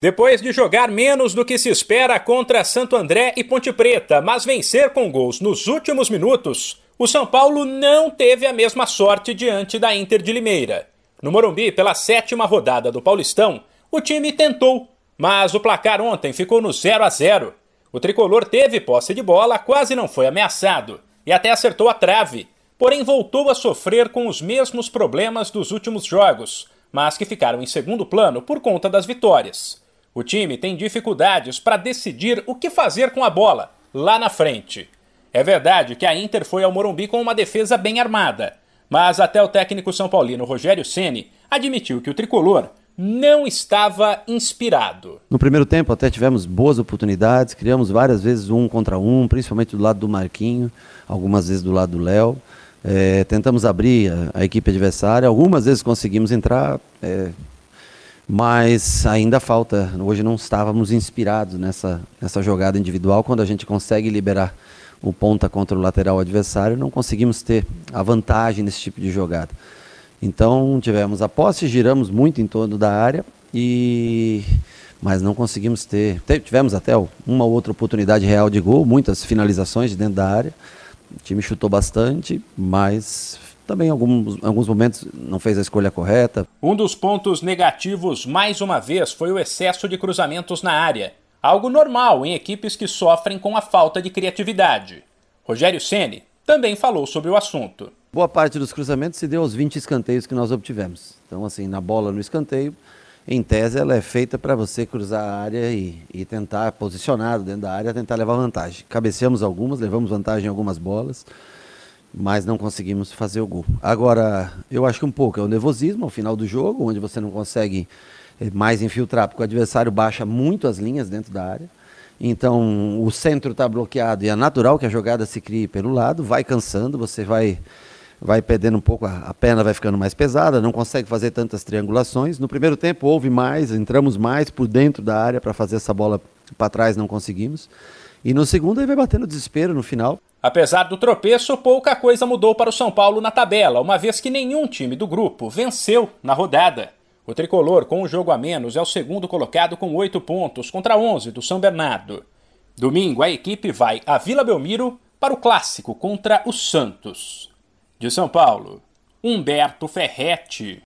Depois de jogar menos do que se espera contra Santo André e Ponte Preta, mas vencer com gols nos últimos minutos, o São Paulo não teve a mesma sorte diante da Inter de Limeira. No Morumbi, pela sétima rodada do Paulistão, o time tentou, mas o placar ontem ficou no 0 a 0. O tricolor teve posse de bola, quase não foi ameaçado e até acertou a trave, porém voltou a sofrer com os mesmos problemas dos últimos jogos, mas que ficaram em segundo plano por conta das vitórias. O time tem dificuldades para decidir o que fazer com a bola lá na frente. É verdade que a Inter foi ao Morumbi com uma defesa bem armada, mas até o técnico são paulino Rogério Ceni admitiu que o tricolor não estava inspirado. No primeiro tempo até tivemos boas oportunidades, criamos várias vezes um contra um, principalmente do lado do Marquinho, algumas vezes do lado do Léo. É, tentamos abrir a, a, equipe adversária, algumas vezes conseguimos entrar, é, mas ainda falta. Hoje não estávamos inspirados nessa, nessa jogada individual. Quando a gente consegue liberar o ponta contra o lateral adversário, não conseguimos ter a vantagem nesse tipo de jogada. Então tivemos a posse, giramos muito em torno da área e mas não conseguimos ter. Tivemos até uma ou outra oportunidade real de gol, muitas finalizações de dentro da área. O time chutou bastante, mas também em alguns, alguns momentos não fez a escolha correta. Um dos pontos negativos, mais uma vez, foi o excesso de cruzamentos na área. Algo normal em equipes que sofrem com a falta de criatividade. Rogério Ceni também falou sobre o assunto. Boa parte dos cruzamentos se deu aos 20 escanteios que nós obtivemos. Então, assim, na bola no escanteio, em tese, ela é feita para você cruzar a área e, e, tentar, posicionado dentro da área, tentar levar vantagem. Cabeceamos algumas, levamos vantagem em algumas bolas mas não conseguimos fazer o gol. Agora, eu acho que um pouco é o nervosismo ao final do jogo, onde você não consegue eh, mais infiltrar, porque o adversário baixa muito as linhas dentro da área. Então, o centro está bloqueado e é natural que a jogada se crie pelo lado, vai cansando, você vai vai perdendo um pouco, a, a perna vai ficando mais pesada, não consegue fazer tantas triangulações. No primeiro tempo houve mais, entramos mais por dentro da área para fazer essa bola para trás, não conseguimos. E no segundo aí vai batendo desespero no final. Apesar do tropeço, pouca coisa mudou para o São Paulo na tabela, uma vez que nenhum time do grupo venceu na rodada. O tricolor, com um jogo a menos, é o segundo colocado com oito pontos contra 11 do São Bernardo. Domingo, a equipe vai a Vila Belmiro para o clássico contra o Santos. De São Paulo, Humberto Ferretti.